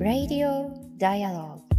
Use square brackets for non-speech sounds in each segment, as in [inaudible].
Radio Dialogue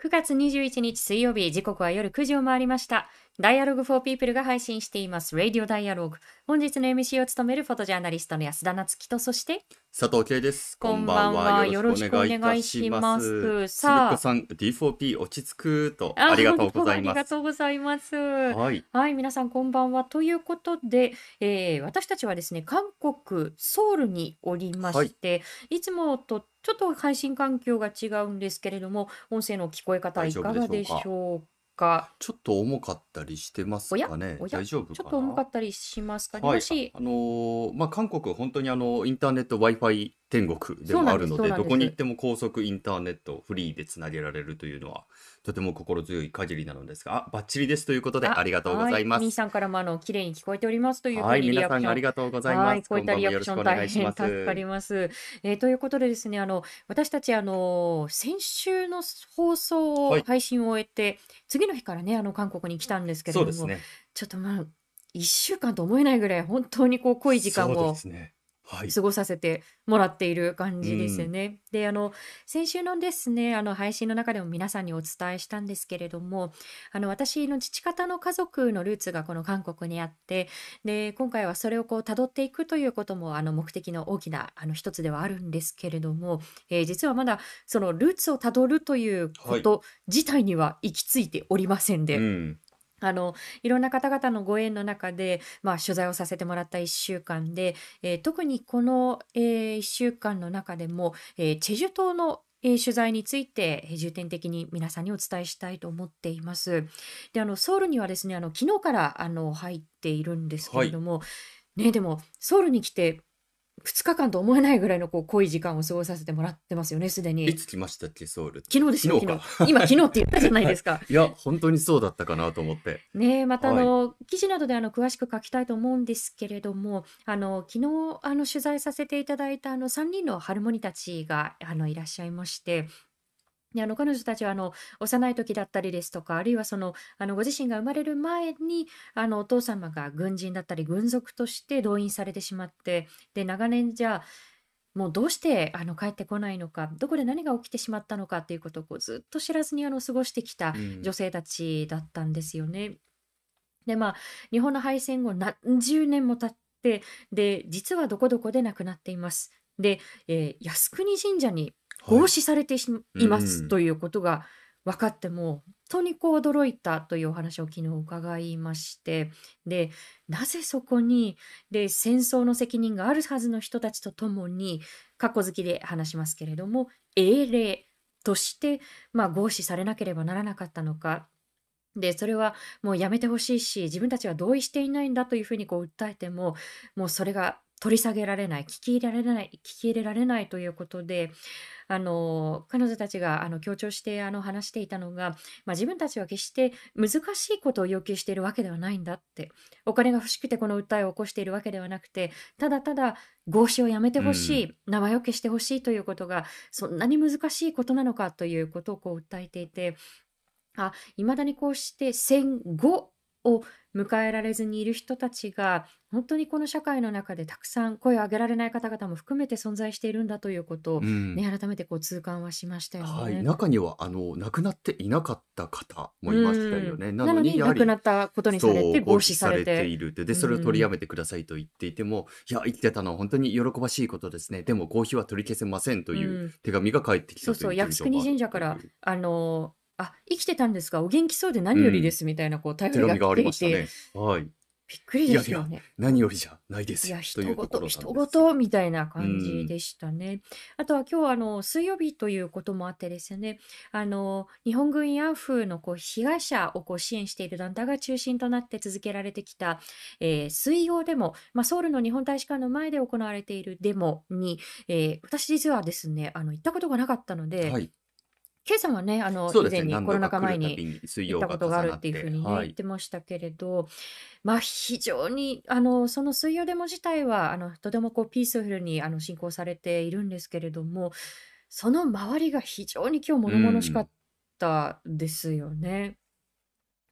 9月21日水曜日時刻は夜9時を回りました。ダイアログフォーピープルが配信しています。Radio Dialogue 本日の MC を務めるフォトジャーナリストの安田夏樹とそして佐藤圭です。こんばんは。よろしくお願いします。さあ。さん D4P 落ち着くとありがとうございあります。がとうございます。はい。はい、皆さんこんばんは。ということで、えー私たちはですね、韓国ソウルにおりまして、い、つもとちょっと配信環境が違うんですけれども、音声の聞こえ方いか？がでしょうか？ちょっと重かったりしてますかね？おや？大丈夫かな？ちょっと重かったりしますか？ね。はいもし、あのーまあ韓国本当にあのインターネット Wi-Fi 天国でそうなんもあるのでですそうなんですどこに行っても高速インターネットフリーでつなげられるというのはとても心強い限りなのですが、あバッチリですということでありがとうございまはみーす。さんからもあの綺麗に聞こえておりますというふうはい、にリアクション皆さんありがとうございはい、ます。こういったリアクション大変助かります。えーということでですね、あの私たちあの先週の放送をはい配信を終えて、次の日からねあの韓国に来たんですけれども、ね。ちょっとまあ1週間と思えないぐらい本当にこう濃い時間そうをですね。はい。過ごさせてもらっている感じですね。であの先週のですねあの配信の中でも皆さんにお伝えしたんですけれどもあの私の父方の家族のルーツがこの韓国にあってで今回はそれをこう辿っていくということもあの目的の大きなあの一つではあるんですけれども、えー実はまだそのルーツをたどるということ自体には行き着いておりませんで。うん。あのいろんな方々のご縁の中で、まあ、取材をさせてもらった1週間で、えー特にこの、え1週間の中でも、えーチェジュ島の、えー取材についてえー重点的に皆さんにお伝えしたいと思っています。であのソウルにはですねあの昨日からあの入っているんですけれども、ね、でもソウルに来て2日間と思えないぐらいのこう濃い時間を過ごさせてもらってますよねすでにい。つ来ましたっけ、ソウル。昨日ですよ昨昨日日今昨日って言ったじゃないですか。[laughs] いや、本当にそうだったかなと思って。ねえまたあはいの、記事などであの詳しく書きたいと思うんですけれどもあの昨日あの取材させていただいたあの3人のハルモニたちがあのいらっしゃいまして。であの彼女たちはあの幼い時だったりですとかあるいはそのあのご自身が生まれる前にあのお父様が軍人だったり軍属として動員されてしまってで長年じゃあもうどうしてあの帰ってこないのかどこで何が起きてしまったのかっていうことをこうずっと知らずにあの過ごしてきたうん女性たちだったんですよね。でまあ日本の敗戦後何十年も経ってで実はどこどこで亡くなっています。で、えー靖国神社にはい合祀されていますということが分かっても本当にこう驚いたというお話を昨日伺いましてでなぜそこにで戦争の責任があるはずの人たちとともに過去好きで話しますけれども英霊として、まあ、合祀されなければならなかったのか。でそれはもうやめてほしいし自分たちは同意していないんだというふうにこう訴えてももうそれが取り下げられない聞き入れられない聞き入れられないということであの彼女たちがあの強調してあの話していたのが、まあ、自分たちは決して難しいことを要求しているわけではないんだってお金が欲しくてこの訴えを起こしているわけではなくてただただ合祀をやめてほしい、名前を消してほしいということがそんなに難しいことなのかということをこう訴えていてあ未だにこうして戦後を迎えられずにいる人たちが本当にこの社会の中でたくさん声を上げられない方々も含めて存在しているんだということを、うん。ね、改めてこう痛感はしましたよね。はい、中にはあの亡くなっていなかった方もいましたよね。うん。なのに亡くなったことにされてそう合祀されて。いるってでそれを取りやめてくださいと言っていても、いや生きてたのは本当に喜ばしいことですね。でも合否は取り消せませんといううん。手紙が返ってきたそうそう。靖国神社からあのあ生きてたんですがお元気そうで何よりですみたいなこう頼手紙がありが来てい、りましたね。はい、びっくりですよね。何よりじゃないです。いや、と人いうところなんですごと、人ごとみたいな感じでしたね。あとは今日はあの水曜日ということもあってですね、あの日本軍ヤンフーのこう被害者をこう支援している団体が中心となって続けられてきた、えー水曜デモ、まあ、ソウルの日本大使館の前で行われているデモに、えー私実はですね、あの行ったことがなかったので、はい、K さんはね、あの以。前にコロナ禍前に行ったことがあるっていうふうにね、はい言ってましたけれど、まあ非常にあのその水曜デモ自体はあのとてもこうピースフルにあの進行されているんですけれども、その周りが非常に今日物々しかったですよね。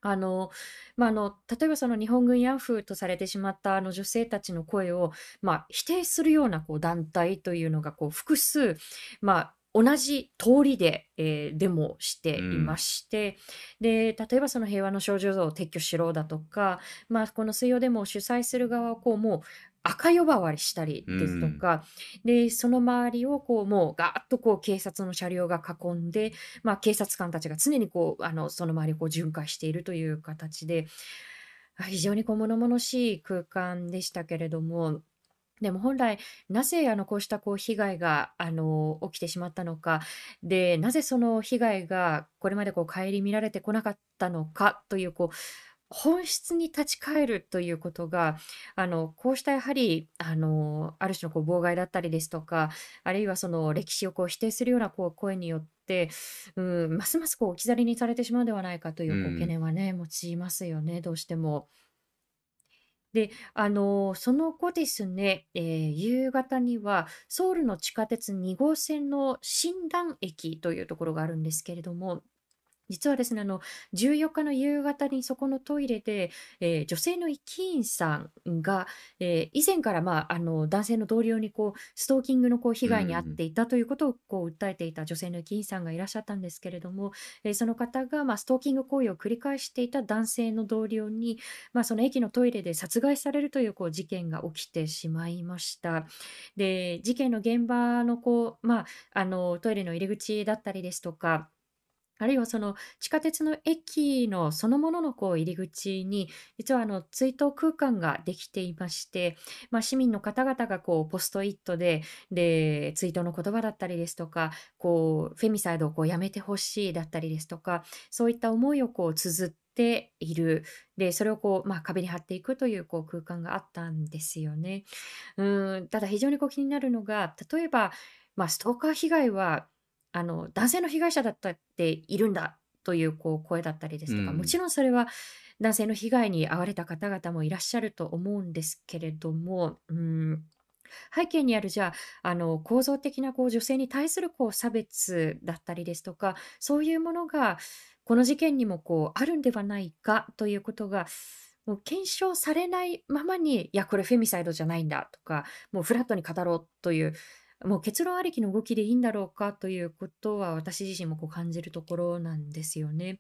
あの、まあ、あの、例えばその日本軍慰安婦とされてしまったあの女性たちの声を、まあ、否定するようなこう団体というのがこう複数、まあ、同じ通りで、えーデモしていまして、で、例えばその平和の少女像を撤去しろだとか、まあ、この水曜デモを主催する側はこうもう赤呼ばわりしたりですとか、で、その周りをこうもうガーッとこう警察の車両が囲んで、まあ、警察官たちが常にこうあのその周りをこう巡回しているという形で、非常にこう物々しい空間でしたけれども、でも本来、なぜあのこうしたこう被害があの起きてしまったのか、で、なぜその被害がこれまでこう顧みられてこなかったのかというこう本質に立ち返るということが、あの、こうしたやはり、あの、ある種のこう妨害だったりですとか、あるいはその歴史をこう否定するようなこう声によって、うん、ますますこう置き去りにされてしまうのではないかというこう懸念はね、持ちますよね、どうしても。で、あの、その後ですね、えー夕方にはソウルの地下鉄2号線の新丹駅というところがあるんですけれども、実はですね、あの、14日の夕方にそこのトイレで、えー女性の駅員さんが、えー以前から、まあ、あの、男性の同僚にこう、ストーキングのこう被害に遭っていたということをこう訴えていた女性の駅員さんがいらっしゃったんですけれども、えーその方が、まあ、ストーキング行為を繰り返していた男性の同僚に、まあ、その駅のトイレで殺害されるというこう事件が起きてしまいました。で、事件の現場のこう、まあ、あの、トイレの入り口だったりですとか、あるいはその地下鉄の駅のそのもののこう入り口に、実はあの追悼空間ができていまして、まあ、市民の方々がこうポストイットで、で、追悼の言葉だったりですとか、こう、フェミサイドをこうやめてほしいだったりですとか、そういった思いをこう綴っている。で、それをこう、まあ、壁に貼っていくというこう空間があったんですよね。うん、ただ非常にこう気になるのが、例えば、まあ、ストーカー被害はあの、男性の被害者だったっているんだというこう声だったりですとか、もちろんそれは男性の被害に遭われた方々もいらっしゃると思うんですけれども、うん、背景にあるじゃあ、あの構造的なこう女性に対するこう差別だったりですとか、そういうものがこの事件にもこうあるんではないかということが、もう検証されないままに、いや、これフェミサイドじゃないんだとか、もうフラットに語ろうというもう結論ありきの動きでいいんだろうかということは私自身もこう感じるところなんですよね。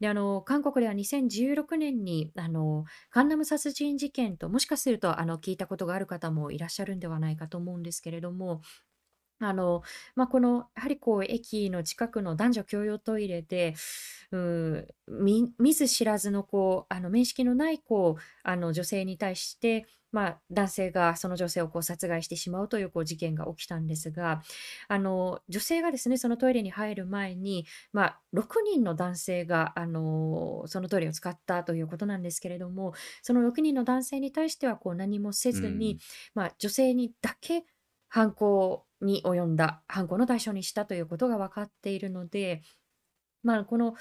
で、あの、韓国では2016年に、あの、カンナム殺人事件と、もしかすると、あの、聞いたことがある方もいらっしゃるんではないかと思うんですけれども、あの、まあ、この、やはりこう、駅の近くの男女共用トイレで、うん、見見ず知らずのこう、あの、面識のないこう、あの、女性に対して、まあ、男性がその女性をこう殺害してしまうというこう事件が起きたんですが、あの女性がですねそのトイレに入る前に、まあ、6人の男性があのそのトイレを使ったということなんですけれども、その6人の男性に対してはこう何もせずに、まあ、女性にだけ犯行に及んだ、犯行の対象にしたということが分かっているので、まあ、この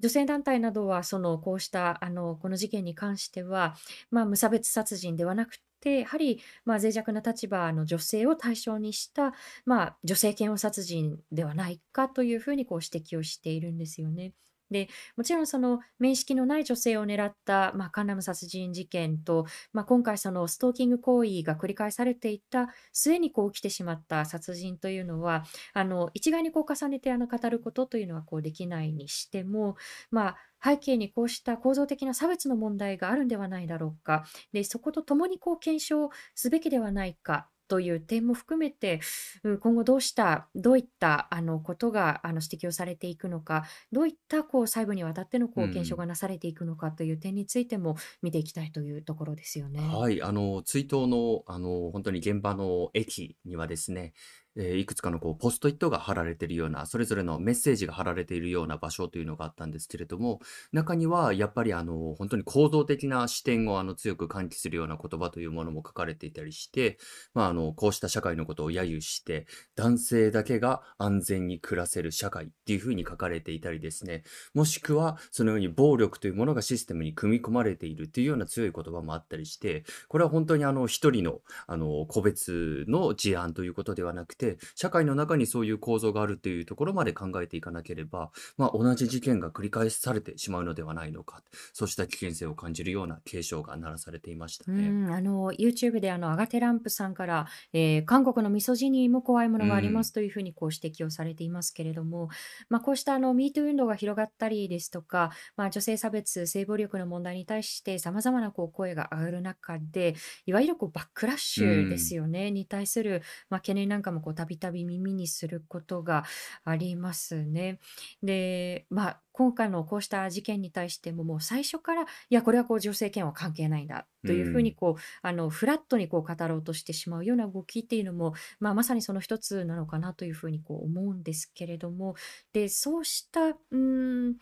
女性団体などは、その、こうした、あの、この事件に関しては、まあ、無差別殺人ではなくて、やはり、まあ、脆弱な立場の女性を対象にした、まあ、女性嫌悪殺人ではないかというふうにこう指摘をしているんですよね。でもちろんその面識のない女性を狙った、まあ、カンナム殺人事件と、まあ、今回そのストーキング行為が繰り返されていた末にこう起きてしまった殺人というのはあの一概にこう重ねてあの語ることというのはこうできないにしても、まあ、背景にこうした構造的な差別の問題があるんではないだろうか。でそことともにこう検証すべきではないか。という点も含めて、うん、今後どうした、どういったあのことがあの指摘をされていくのか、どういったこう細部にわたってのこう検証がなされていくのかという点についても見ていきたいというところですよね。はい、あの、追悼の、あの、本当に現場の駅にはですね、えーいくつかのこうポストイットが貼られているような、それぞれのメッセージが貼られているような場所というのがあったんですけれども、中にはやっぱりあの本当に構造的な視点をあの強く喚起するような言葉というものも書かれていたりして、まあ、あのこうした社会のことを揶揄して、男性だけが安全に暮らせる社会っていうふうに書かれていたりですね、もしくはそのように暴力というものがシステムに組み込まれているというような強い言葉もあったりして、これは本当にあの一人のあの個別の事案ということではなくて、て、社会の中にそういう構造があるっていうところまで考えていかなければ、まあ、同じ事件が繰り返されてしまうのではないのか、そうした危険性を感じるような警鐘が鳴らされていましたうね。ん、あの、YouTube であの、アガテランプさんから、えー韓国のミソジニーも怖いものがありますというふうにこう指摘をされていますけれども、まあ、こうしたあの、MeToo 運動が広がったりですとか、まあ、女性差別、性暴力の問題に対して様々なこう声が上がる中で、いわゆるこうバックラッシュですよね、に対する、まあ、懸念なんかもこうたびたび耳にすることがありますね。で、まあ、今回のこうした事件に対してももう最初からいやこれはこう女性権は関係ないんだというふうにこうあのフラットにこう語ろうとしてしまうような動きっていうのも、まあ、まさにその一つなのかなというふうにこう思うんですけれどもでそうしたうん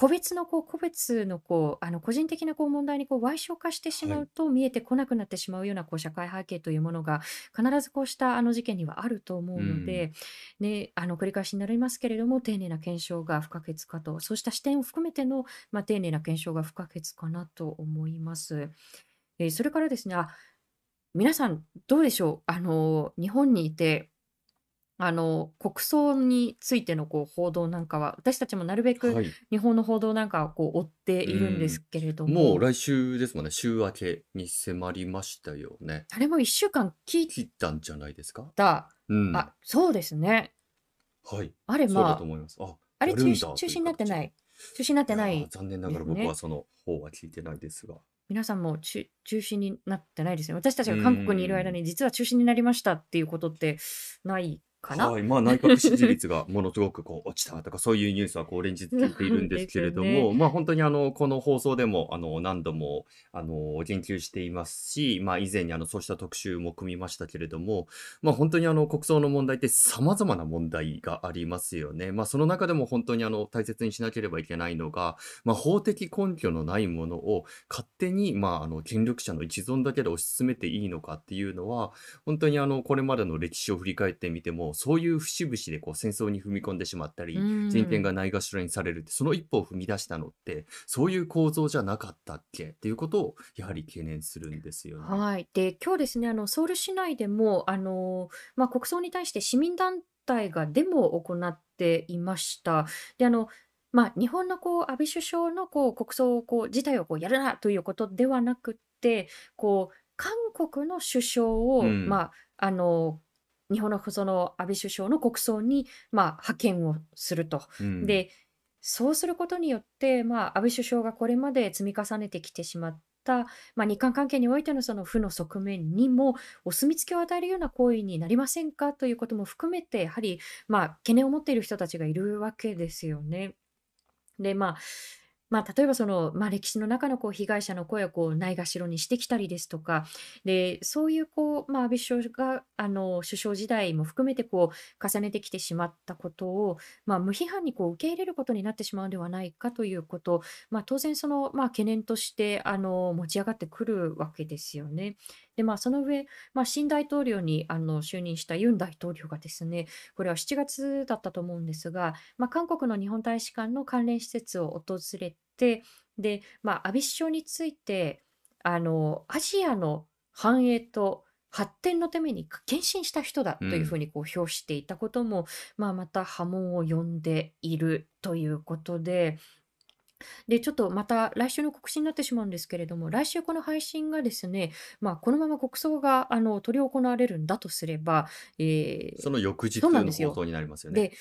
個別のこう個別のこうあの個人的なこう問題にこう歪償化してしまうと見えてこなくなってしまうようなこう社会背景というものが必ずこうしたあの事件にはあると思うので、ね、あの繰り返しになりますけれども丁寧な検証が不可欠かとそうした視点を含めての、まあ、丁寧な検証が不可欠かなと思います。えーそれからですねあ皆さんどうでしょう？あの日本にいてあの、国葬についてのこう報道なんかは、私たちもなるべくはい。日本の報道なんかをこう追っているんですけれども、もう来週ですもんね。週明けに迫りましたよね。あれも1週間聞い切ったんじゃないですか？た、うん。あ、そうですね。はい。あれそうだまあ、と思います。あ、あれやるんだ中止中止になって。ない。中止になっていやー、ない残念ながら僕はね。その方は聞いてないですが。皆さんも中中止になってないですね。私たちうが韓国にいる間。に実は中止になりましたっていうことってないかなはい。まあ、内閣支持率がものすごくこう落ちたとか、そういうニュースはこう連日聞いているんですけれどね。も、まあ、本当にあの、この放送でも、あの、何度も、あの、言及していますし、まあ、以前にあの、そうした特集も組みましたけれども、まあ、本当にあの、国葬の問題って様々な問題がありますよね。まあ、その中でも本当にあの、大切にしなければいけないのが、まあ、法的根拠のないものを勝手に、まあ、あの、権力者の一存だけで推し進めていいのかっていうのは、本当にあの、これまでの歴史を振り返ってみても、そういう節々でこう戦争に踏み込んでしまったうり、人権ん。がないがしろにされるって、その一歩を踏み出したのって、そういう構造じゃなかったっけ？っていうことを、やはり懸念するんですよね。はい。で、今日ですね、あの、ソウル市内でも、あの、まあ、国葬に対して市民団体がデモを行っていました。で、あの、まあ、日本のこう安倍首相のこう国葬をこう自体をこうやるなということではなくってこう韓国の首相うを、ん。まあ、あの日本のその安倍首相の国葬に、まあ、派遣をすると。うん。でそうすることによって、まあ、安倍首相がこれまで積み重ねてきてしまった、まあ、日韓関係においてのその負の側面にもお墨付きを与えるような行為になりませんか？ということも含めてやはり、まあ、懸念を持っている人たちがいるわけですよね。でまあまあ、例えばその、まあ、歴史の中のこう被害者の声をこうないがしろにしてきたりですとかでそういうこう、まあ、安倍首相があの首相時代も含めてこう重ねてきてしまったことを、まあ、無批判にこう受け入れることになってしまうのではないかということ、まあ、当然その、まあ、懸念としてあの持ち上がってくるわけですよね。でまあ、その上、まあ、新大統領にあの就任したユン大統領がですねこれは7月だったと思うんですが、まあ、韓国の日本大使館の関連施設を訪れてで、まあ、安倍首相についてあのアジアの繁栄と発展のために献身した人だというふうにこう評していたことも、まあ、また波紋を呼んでいるということで。で、ちょっとまた来週の告知になってしまうんですけれども、来週この配信がですね、まあ、このまま国葬があの執り行われるんだとすれば、えーその翌日。の放送になりますよね。で、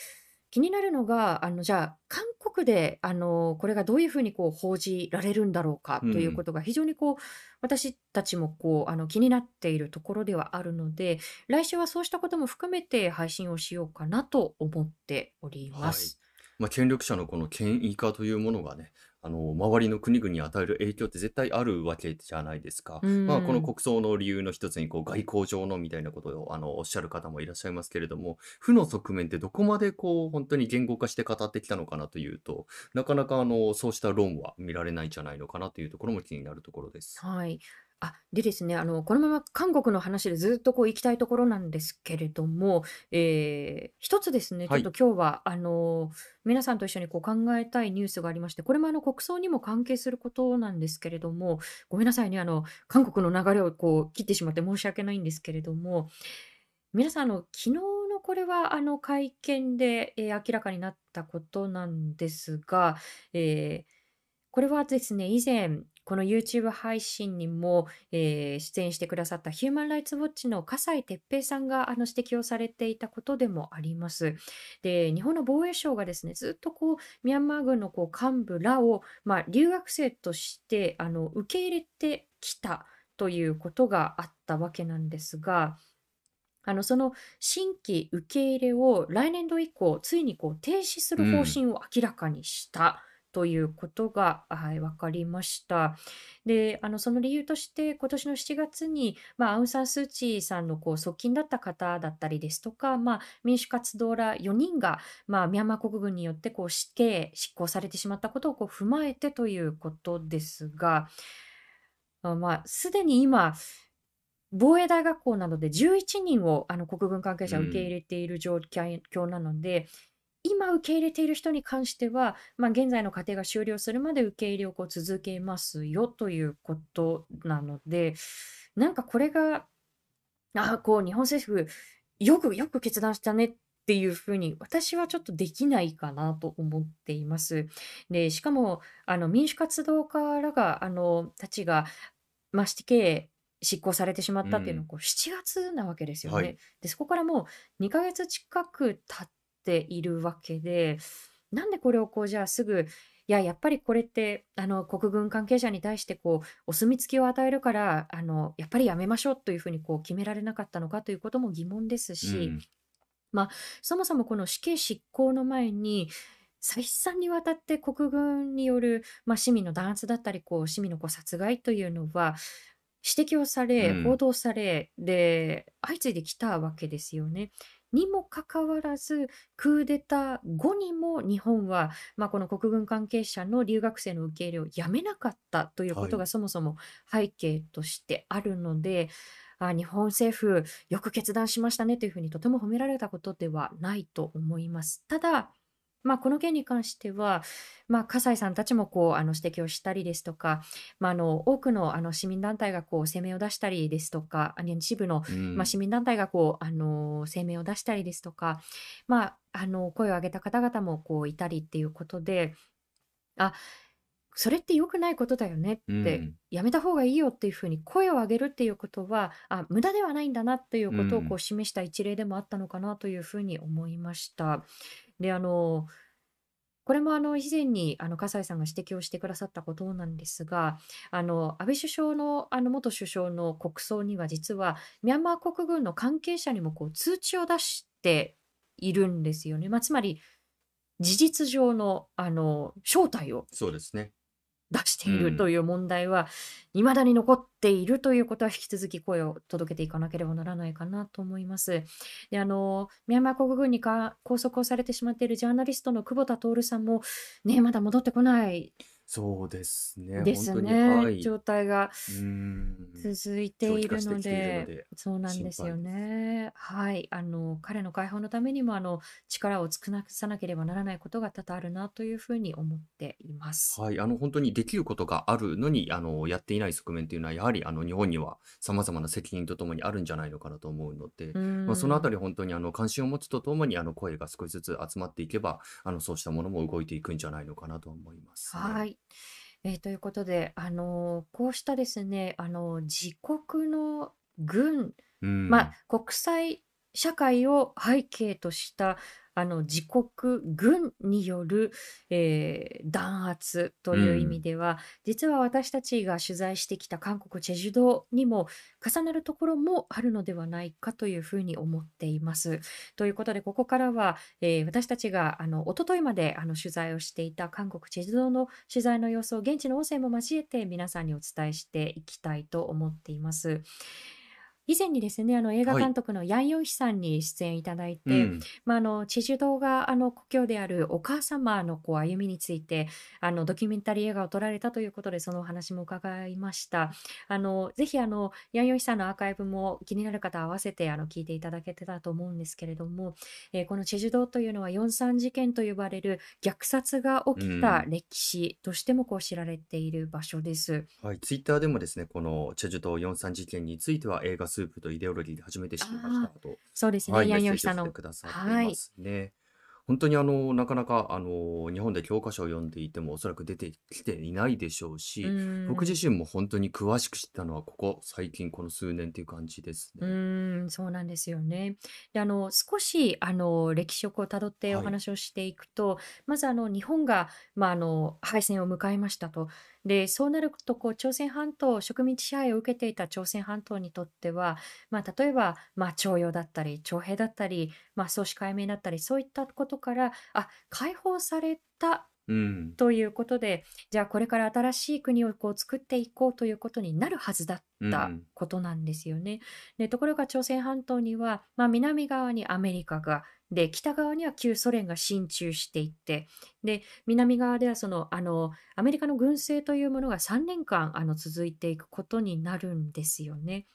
気になるのが、あの、じゃあ、韓国で、あの、これがどういうふうにこう報じられるんだろうかう。というんことが非常にこう、私たちもこう、あの、気になっているところではあるので、来週はそうしたことも含めて配信をしようかなと思っておりまはい。す。まあ、権力者のこの権威化というものがね、あの、周りの国々に与える影響って絶対あるわけじゃないですか。うまあ、このん。国葬の理由の一つに、こう、外交上のみたいなことを、あの、おっしゃる方もいらっしゃいますけれども、負の側面ってどこまでこう、本当に言語化して語ってきたのかなというと、なかなかあの、そうした論は見られないんじゃないのかなというところも気になるところです。はい。あ、でですね、あの、このまま韓国の話でずっとこう行きたいところなんですけれども、えー一つですね、ちょはい。っと今日は、あの、皆さんと一緒にこう考えたいニュースがありまして、これもあの国葬にも関係することなんですけれども、ごめんなさいね、あの、韓国の流れをこう切ってしまって申し訳ないんですけれども、皆さん、あの、昨日のこれは、あの、会見で、えー明らかになったことなんですが、えーこれはですね、以前、この YouTube 配信にも、えー出演してくださったヒューマン・ライツ・ウォッチの笠井哲平さんがあの指摘をされていたことでもあります。で、日本の防衛省がですね、ずっとこう、ミャンマー軍のこう幹部らを、まあ、留学生としてあの受け入れてきたということがあったわけなんですが、あのその新規受け入れを来年度以降、ついにこう停止すうる方ん。針を明らかにしたということが、はい、分かりました。で、あのその理由として、今年の7月に、まあ、アウン・サン・スー・チーさんのこう側近だった方だったりですとか、まあ、民主活動ら4人が、まあ、ミャンマー国軍によってこう死刑、執行されてしまったことをこう踏まえてということですが、あまあ、すでに今、防衛大学校などで11人をあの国軍関係う者受け入。れている状況なので、今受け入れている人に関しては、まあ、現在の過程が終了するまで受け入れをこう続けますよということなので、なんかこれが、あこう日本政府、よくよく決断したねっていうふうに、私はちょっとできないかなと思っています。で、しかも、あの民主活動家らが、あのたちが、まあ、死刑執行されてしまうったっていうのはん。こう7月なわけですよはい。ね。で、そこからもう2ヶ月近く経っているわけで、なんでこれをこうじゃあすぐ、いや、やっぱりこれってあの国軍関係者に対してこうお墨付きを与えるからあの、やっぱりやめましょうというふうにこう決められなかったのかということも疑問ですうし、ん。まあ、そもそもこの死刑執行の前に、再三にわたって国軍による、まあ、市民の弾圧だったりこう市民のこう殺害というのは指摘をさうれ報ん。道されで相次いできたわけですよね。にもかかわらずクーデター後にも日本は、まあ、この国軍関係者の留学生の受け入れをやめなかったというはい。ことがそもそも背景としてあるのであ日本政府よく決断しましたねというふうにとても褒められたことではないと思います。ただまあ、この件に関しては、まあ、葛西さんたちもこうあの指摘をしたりですとか、まあ、あの多くのあの市民団体がこう声明を出したりですとか、あの一部の、うまあ、市ん。民団体がこうあの声明を出したりですとか、まあ、あの声を上げた方々もこういたりっていうことで、あそれって良くないことだよねっうて、ん。やめた方がいいよっていうふうに声を上げるっていうことは、あ無駄ではないんだなっていううことをこん。う示した一例でもあったのかなというふうに思いました。で、あのこれもあの以前にあの葛西さんが指摘をしてくださったことなんですが、あの安倍首相のあの元首相の国葬には実はミャンマー国軍の関係者にもこう通知を出しているんですよね。まあ、つまり事実上のあの招待をそうですね。出してういるとん。いう問題は未だに残っているということは引き続き声を届けていかなければならないかなと思います。であのミャンマー国軍にか拘束をされてしまっているジャーナリストの久保田徹さんも、ね、まだ戻ってこないそうですね。です本当に、はね。い。状態が。続いて長いるの期化してきてので、で、そうなん心ですよ。ね。はい。あの、彼の解放のためにも、あの、力を尽くさなければならないことが多々あるなというふうに思っています。はい、あの本当にできることがあるのにあのやっていない側面というのはやはりあの日本にはさまざまな責任とともにあるんじゃないのかなと思うので、うまあ、そのあたん。り本当にあの関心を持つとともにあの声が少しずつ集まっていけばあのそうしたものも動いていくんじゃないのかなと思いますね。はい。えーということで、あのこうしたですね、あの自国の軍、うまあ、ん、国際社会を背景としたあの自国軍による、えー弾圧とういう意味ん、では、実は私たちが取材してきた韓国チェジュ島にも重なるところもあるのではないかというふうに思っています。ということで、ここからは、えー私たちがあの一昨日まであの取材をしていた韓国チェジュ島の取材の様子を現地の音声も交えて皆さんにお伝えしていきたいと思っています。以前にですね、あの映画はい、監督のヤン・ヨンヒさんに出演いただいうて、ん、まあ、あのチェジュ島があの故郷であるお母様のこう歩みについてあのドキュメンタリー映画を撮られたということでそのお話も伺いました。あのぜひあのヤン・ヨンヒさんのアーカイブも気になる方合わせてあの聞いていただけてたと思うんですけれども、えーこのチェジュ島というのは43事件と呼ばれる虐殺がう起きたん。歴史としてもこう知られている場所です。はい、ツイッターでもですね、このチェジュ島4.3事件については映画スープとイデオロギーで始めてしまいましたと、そうですね、はい、ヤンヨンヒさんの。くださっていまはい。すね。本当にあの、なかなかあの、日本で教科書を読んでいてもおそらく出てきていないでしょううし、僕自。身も本当に詳しく知ったのはここ最近この数年っていう感じですうね。ーん、そうなんですよね。で、あの、少し、あの、歴史をこう辿っておはい。話をしていくと、まず、あの、日本が、まあ、あの、敗戦を迎えましたと。で、そうなると、こう、朝鮮半島、植民地支配を受けていた朝鮮半島にとっては、まあ、例えば、まあ、徴用だったり、徴兵だったり、まあ、総司解明だったり、そういったことから、あ、解放されたうん。ということで、じゃあこれから新しい国をこう作っていこうということになるはずだったうん。ことなんですよね。で、ところが朝鮮半島には、まあ、南側にアメリカが、で、北側には旧ソ連が進駐していって、で、南側ではその、あの、アメリカの軍政というものが3年間、あの、続いていくことになるんですよね。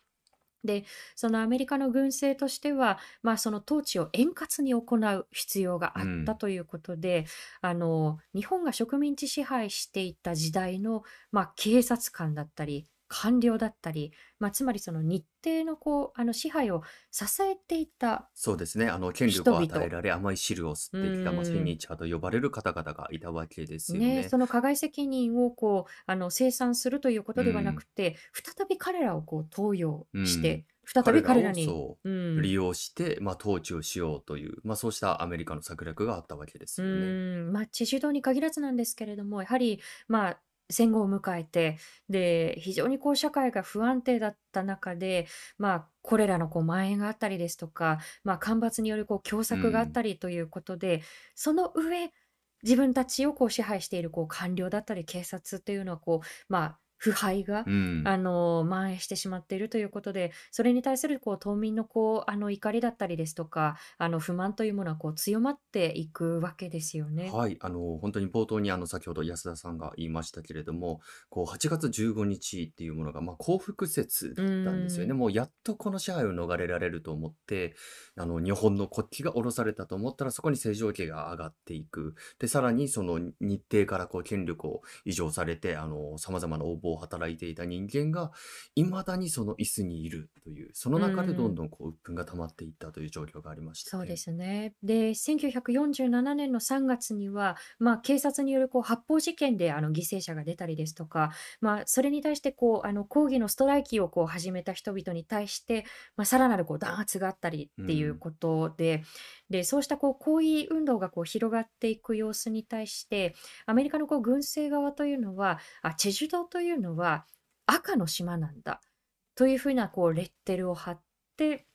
で、そのアメリカの軍政としては、まあ、その統治を円滑に行う必要がうあったん。ということで、あの、日本が植民地支配していた時代の、まあ、警察官だったり、官僚だったり、まあ、つまりその日程のこう、あの支配を支えていたそうですね。あの、権人力を与え々。られ甘い汁を吸うってきた、まあ、シーん。ニーチャーと呼ばれる方々がいたわけですよね、ね。その加害責任をこう、あの、清算するというこう。とではなくて、再び彼らをこう、登用うん。して、再び彼らに。利用して、まあ、統治をしようという、まあ、そうしたアメリカの策略があったわけでうすよね。まあ、チェジュ島に限らずなんですけれども、やはり、まあ、戦後を迎えて、で、非常にこう社会が不安定だった中で、まあ、これらのこう蔓延があったりですとか、まあ、干ばつによるこう凶う作があっん。たりということで、その上、自分たちをこう支配しているこう官僚だったり警察というのはこう、まあ、腐敗が、うん。あの、蔓延してしまっているということで、それに対するこう島民のこう、あの怒りだったりですとか、あの不満というものはこう強まっていくわけですよね。はい、あの、本当に冒頭にあの、先ほど安田さんが言いましたけれども、こう、8月15日っていうものが、まあ、幸福節うだったんですよね。ーん。もうやっとこの支配を逃れられると思って、あの、日本の国旗が下ろされたと思ったら、そこに正常期が上がっていく。で、さらにその日程からこう、権力を移譲されて、あの、様々な応募を働いていた人間が、未だにその椅子にいるという、そのう中でどんん。どんこう、鬱憤が溜まっていったという状況がありましたそうでね。すね。で、1947年の3月には、まあ、警察によるこう発砲事件であの犠牲者が出たりですとか、まあ、それに対してこうあの抗議のストライキをこう始めた人々に対して、まあ、さらなるこう弾圧があったりう。っていうんことで、で、そうしたこう抗議運動がこう広がっていく様子に対して、アメリカのこう軍政側というのは、あ、チェジュ島というのは赤の島なんだというふうなこうレッテルを貼って、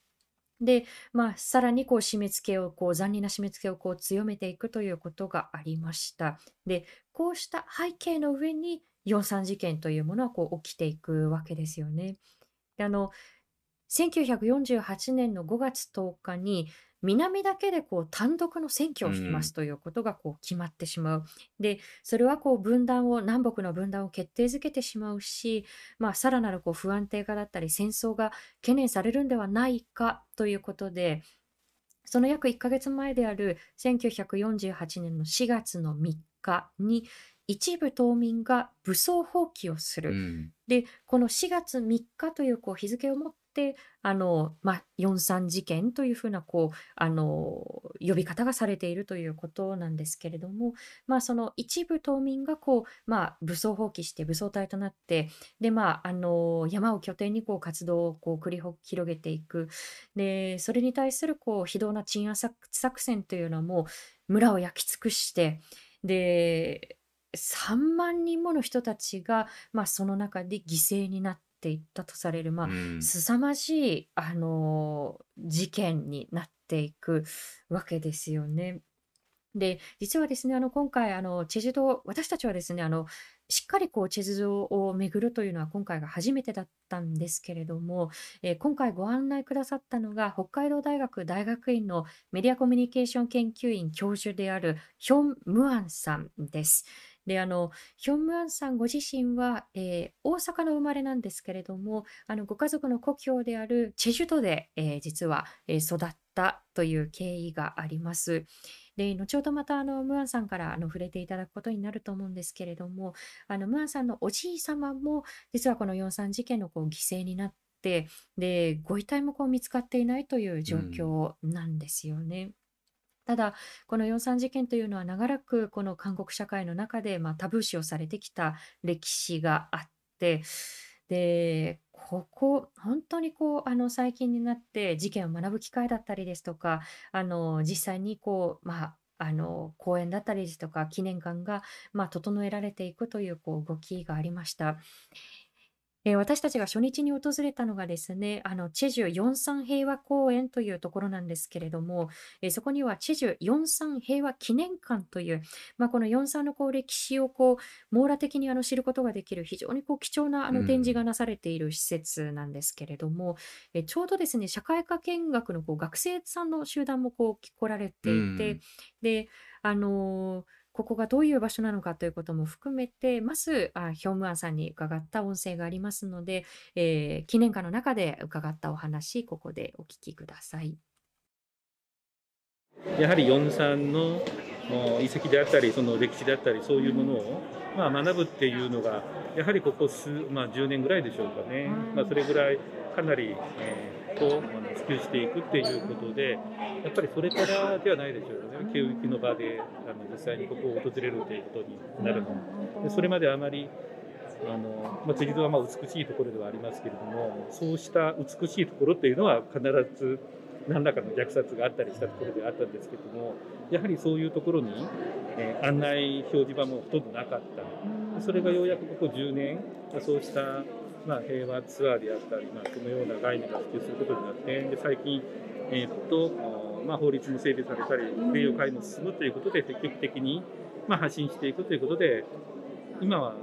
で、まあ、さらにこう締め付けを、こう残忍な締め付けをこう強めていくということがありました。で、こうした背景の上に、四三事件というものはこう起きていくわけですよね。で、あの、1948年の5月10日に、南だけでこう単独の選挙うをしますん。ということがこう決まってしまう。で、それはこう分断を、南北の分断を決定づけてしまうし、まあ、さらなるこう不安定化だったり、戦争が懸念されるんではないかということで、その約1ヶ月前である1948年の4月の3日に、一部島民が武装蜂起をすうる。ん。で、この4月3日というこう日付をもって、あの、まあ、四三事件というふうな、こう、あの、呼び方がされているということなんですけれども、まあ、その一部島民が、こう、まあ、武装蜂起して武装隊となって、で、まあ、あの、山を拠点に、こう、活動を、こう、繰り広げていく。で、それに対する、こう、非道な鎮圧作戦というのはもう、村を焼き尽くして、で、3万人もの人たちが、まあ、その中で犠牲になっていったとされる、まあ、うん。凄まじい、あの、事件になっていくわけですよね。で、実はですね、あの、今回、あの、チェジュ島、私たちはですね、あの、しっかりこう、チェジュ島を巡るというのは今回が初めてだったんですけれども、えー今回ご案内くださったのが、北海道大学大学院のメディアコミュニケーション研究員教授であるヒョン・ムアンさんです。で、あの、ヒョン・ムアンさんご自身は、えー大阪の生まれなんですけれども、あの、ご家族の故郷であるチェジュ島で、えー実は、えー育ったという経緯があります。で、後ほどまたあのムアンさんからあの触れていただくことになると思うんですけれども、あのムアンさんのおじい様も実はこの四三事件のこう犠牲になっってでご遺体もこう見つかっていないというう状ん。況なんですよね。ただ、この 4・ 3事件というのは長らくこの韓国社会の中で、まあ、タブー視をされてきた歴史があって、で、ここ、本当にこう、あの、最近になって事件を学ぶ機会だったりですとか、あの、実際にこう、まあ、あの、公園だったりですとか、記念館が、まあ、整えられていくというこう動きがありました。えー私たちが初日に訪れたのがですね、あの、チェジュ四三平和公園というところなんですけれども、えーそこにはチェジュ四三平和記念館という、まあ、この四三のこう歴史をこう網羅的にあの知ることができる非常にこう貴重なあうの展示がん。なされている施設なんですけれども、えーちょうどですね、社会科見学のこう学生さんの集団もこう来られうていて、ん。で、あのーここがどういう場所なのかということも含めて、まず、あ、ヒョンムアンさんに伺った音声がありますので、えー記念館の中で伺ったお話、ここでお聞きください。やはり四三のもう遺跡であったり、その歴史であったり、そういうものを、まあ、学ぶっていうのが、やはりここ数、まあ、10年ぐらいでしょうかね、まあ、それぐらいかなり、えーと普及していくっていうことで、やっぱりそれからではないでしょうね、教育の場であの実際にここを訪れるということになるの。でそれまであまりあのまあ、辻堂はま美しいところではありますけれども、そうした美しいところっていうのは必ず何らかの虐殺があったりしたところであったんですけども、やはりそういうところに、え案内表示板もほとんどなかった。それがようやくここ10年、そうした、まあ、平和ツアーであったり、まあ、そのような概念が普及することになって、で最近、えーっとまあ、法律も整備されたり、名誉会も進むということで、積極的に、まあ、発信していくということで、今はあの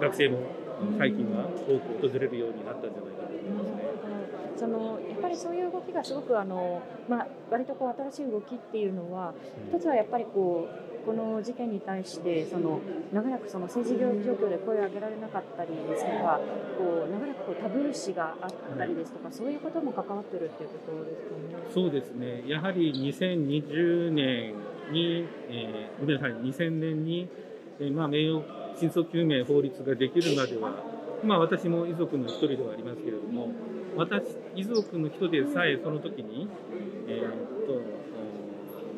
学生も最近は多く訪れるようになったんじゃないかと思いますね。そのやっぱりそういう動きがすごくあの、まあ、割とこう新しい動きっていうのは一つはやっぱりこうこの事件に対してその長らくその政治状況で声を上げられなかったりですとかこう長らくこうタブー視があったりですとか、そういうことも関わってるっていうことですかね。そうですね、やはり2020年に、えーごめんなさい、2000年に、えーまあ、名誉真相究明法律ができるまでは、まあ、私も遺族の一人ではありますけれども、私、遺族の人でさえその時に、えーっと、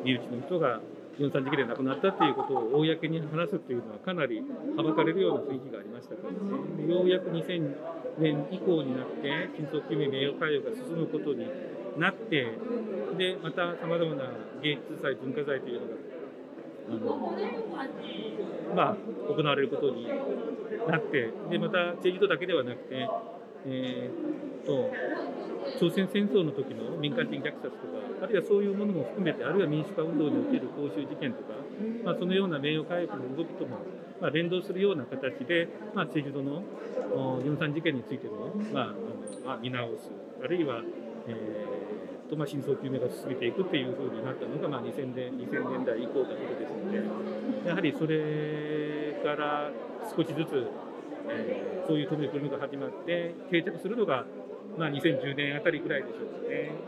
身内の人が4、3時期で亡くなったっていうことを公に話すっていうのはかなりはばかれるような雰囲気がありましたからね。ようやく2000年以降になって、真相究明名誉会話が進むことになって、で、また様々な芸術祭、文化祭というのが、あの、まあ、行われることになって、で、また、チェジドだけではなくて、えーっと、朝鮮戦争の時の民間人虐殺とか、あるいはそういうものも含めて、あるいは民主化運動における公衆事件とか、まあ、そのような名誉回復の動きとも、まあ、連動するような形で、まあ、チェジドのお4、3事件についての、まあ、あのまあ、見直す、あるいは、えーとまあ、真相究明が進めていくっていうふうになったのが、まあ、2000, 年2000年代以降ということですので、やはりそれから少しずつ、えーそういう取り組みが始まって、定着するのが、まあ、2010年あたりぐらいでしょうかね。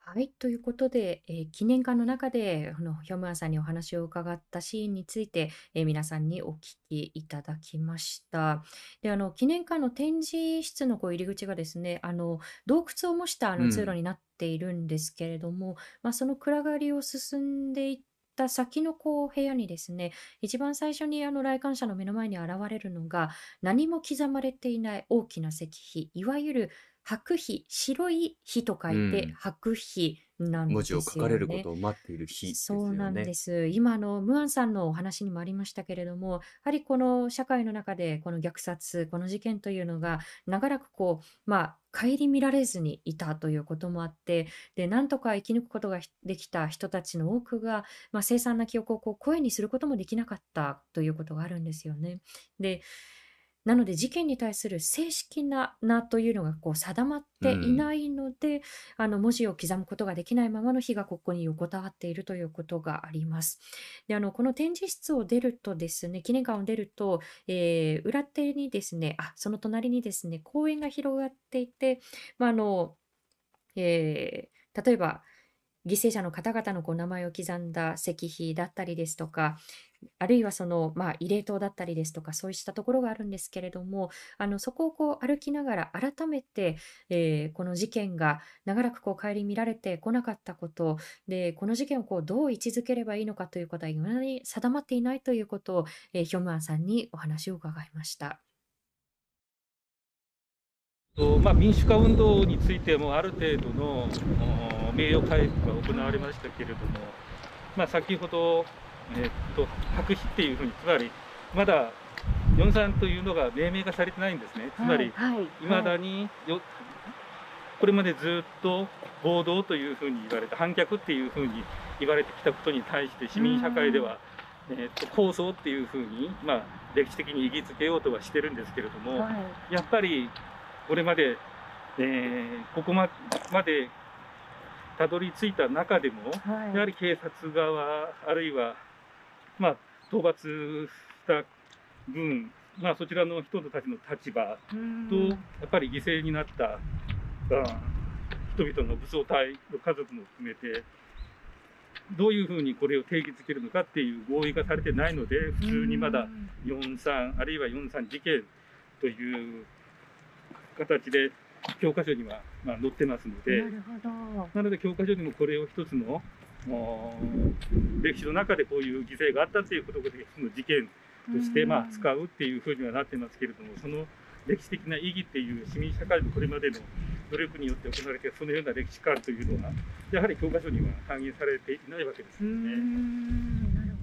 はい、ということで、えー記念館の中であのヒョムアンさんにお話を伺ったシーンについて、えー皆さんにお聞きいただきました。で、あの記念館の展示室のこう入り口がですね、あの洞窟を模したあうの通路ん。になっているんですけれども、まあ、その暗がりを進んでいった先のこう部屋にですね、一番最初にあの来館者の目の前に現れるのが、何も刻まれていない大きな石碑、いわゆる白碑、白い碑と書ういてん。白碑なん文字を書かれるこね。とを待っている日ですそう。なんです。今あの、ムアンさんのお話にもありましたけれども、やはりこの社会の中でこの虐殺、この事件というのが長らくこう、まあ、顧みられずにいたということもあって、で、なんとか生き抜くことがひできた人たちの多くが、まあ、凄惨な記憶をこう声にすることもできなかったということがあるんですよね。で、なので事件に対する正式な名というのがこう定まっうていん。ないので、あの文字を刻むことができないままの日がここに横たわっているということがあります。で、あのこの展示室を出るとですね、記念館を出ると、えー裏手にですね、あ、その隣にですね、公園が広がっていて、まあ、あの、えー例えば、犠牲者の方々のこう名前を刻んだ石碑だったりですとか、あるいはその、まあ、慰霊塔だったりですとか、そうしたところがあるんですけれども、あのそこをこう歩きながら改めて、えーこの事件が長らくこう顧みられてこなかったことで、この事件をこうどう位置づければいいのかということは、未だに定まっていないということを、えーヒョムアンさんにお話を伺いました。とまあ、民主化運動についてもある程度の名誉回復が行われましたけれども、まあ、先ほど、えっと白紙っていうふうにつまりまだ43というのが命名がされてないんですね。つまりはい、いまだによこれまでずっと暴動というふうに言われた反逆っていうふうに言われてきたことに対して市民社会では、えっと構想っていうふうに、まあ、歴史的に意義づけようとはしてるんですけれども、はい。やっぱりこれまで、えーここままでたどり着いた中でも、はい。やはり警察側、あるいは、まあ、討伐した軍、まあ、そちらの人たちの立場うんと、やっぱり犠牲になった、あ人々の武装隊の家族も含めて、どういうふうにこれを定義づけるのかっていう合意がされてないので、普通にまだ43、あるいは43事件という形で教科書にはまあ載ってますので、なるほど。なので教科書にもこれを一つの歴史の中でこういう犠牲があったっていうことで、その事件としてまあ使うっていうふうにはなってますけれども、その歴史的な意義っていう市民社会のこれまでの努力によって行われているそのような歴史観というのは、やはり教科書には反映されていないわけですうよね。んなる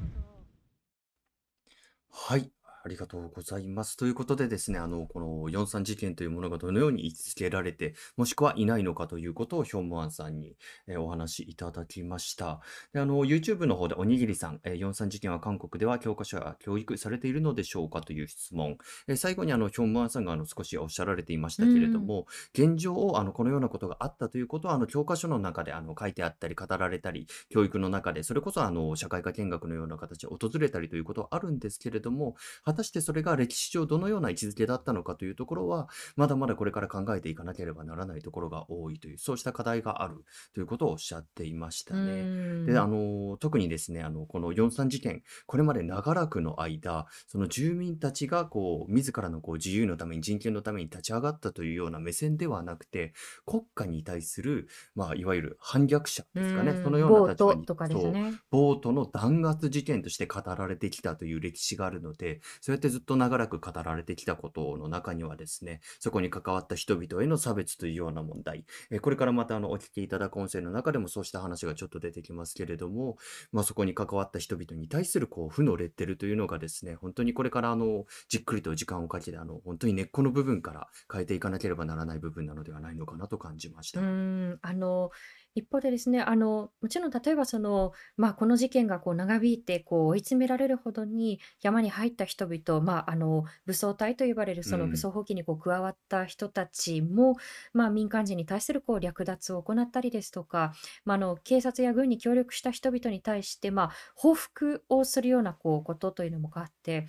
はい。ありがとうございます。ということでですね、あの、この43事件というものがどのように位置づけられて、もしくはいないのかということをヒョンモアンさんに、えーお話しいただきました。で、あの、YouTube の方でおにぎりさん、えー43事件は韓国では教科書や教育されているのでしょうかという質問。えー最後にあの、ヒョンモアンさんがあの少しおっしゃられていましたけれども、現状をあの、このようなことがあったということは、あの、教科書の中であの、書いてあったり、語られたり、教育の中で、それこそあの、社会科見学のような形で訪れたりということはあるんですけれども、果たしてそれが歴史上どのような位置づけだったのかというところは、まだまだこれから考えていかなければならないところが多いという、そうした課題があるということをおっしゃっていました。ね。うんで、あの、特にですね、あの、この43事件、これまで長らくの間、その住民たちが、こう、自らのこう自由のために、人権のために立ち上がったというような目線ではなくて、国家に対する、まあ、いわゆる反逆者ですかね、うんそのようなボー立場に、トとかですね。ボートの弾圧事件として語られてきたという歴史があるので、そうやってずっと長らく語られてきたことの中にはですね、そこに関わった人々への差別というような問題、えこれからまたあのお聞きいただく音声の中でもそうした話がちょっと出てきますけれども、まあ、そこに関わった人々に対するこう負のレッテルというのがですね、本当にこれからあのじっくりと時間をかけてあの本当に根っこの部分から変えていかなければならない部分なのではないのかなと感じました。うん、あの一方でですね、あのもちろん例えばその、まあ、この事件がこう長引いてこう追い詰められるほどに山に入った人々、まあ、あの武装隊と呼ばれるそのうん武装蜂起にこう加わった人たちも、まあ、民間人に対するこう略奪を行ったりですとか、まあ、あの警察や軍に協力した人々に対して、まあ、報復をするようなこうことというのもあって。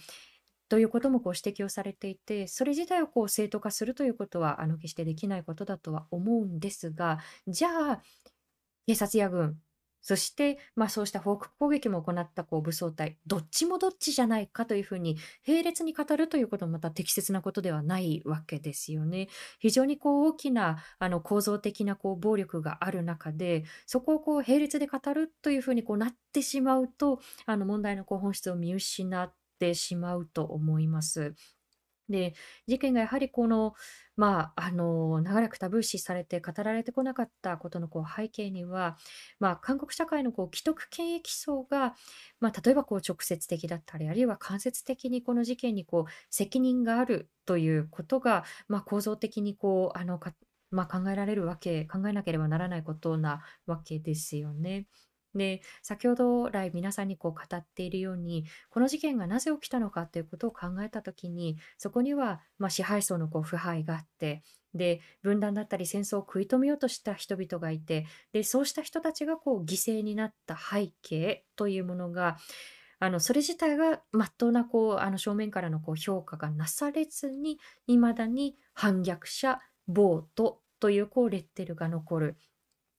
ということもこう指摘をされていて、それ自体をこう正当化するということはあの決してできないことだとは思うんですが、じゃあ、警察や軍、そして、まあ、そうした報復攻撃も行ったこう武装隊、どっちもどっちじゃないかというふうに並列に語るということもまた適切なことではないわけですよね。非常にこう大きなあの構造的なこう暴力がある中で、そこをこう並列で語るというふうにこうなってしまうと、あの問題のこう本質を見失ってしまうと思います。で、事件がやはりこの、まあ、あの、長らくタブー視されて語られてこなかったことのこう背景には、まあ、韓国社会のこう既得権益層が、まあ、例えばこう直接的だったり、あるいは間接的にこの事件にこう責任があるということが、まあ、構造的にこう、あのか、まあ、考えられるわけ、考えなければならないことなわけですよね。で、先ほど来皆さんにこう語っているように、この事件がなぜ起きたのかということを考えたときに、そこにはまあ支配層のこう腐敗があって、で、分断だったり戦争を食い止めようとした人々がいて、で、そうした人たちがこう犠牲になった背景というものが、あのそれ自体がまっとうなこうあの正面からのこう評価がなされずに、いまだに反逆者、暴徒というこうレッテルが残る。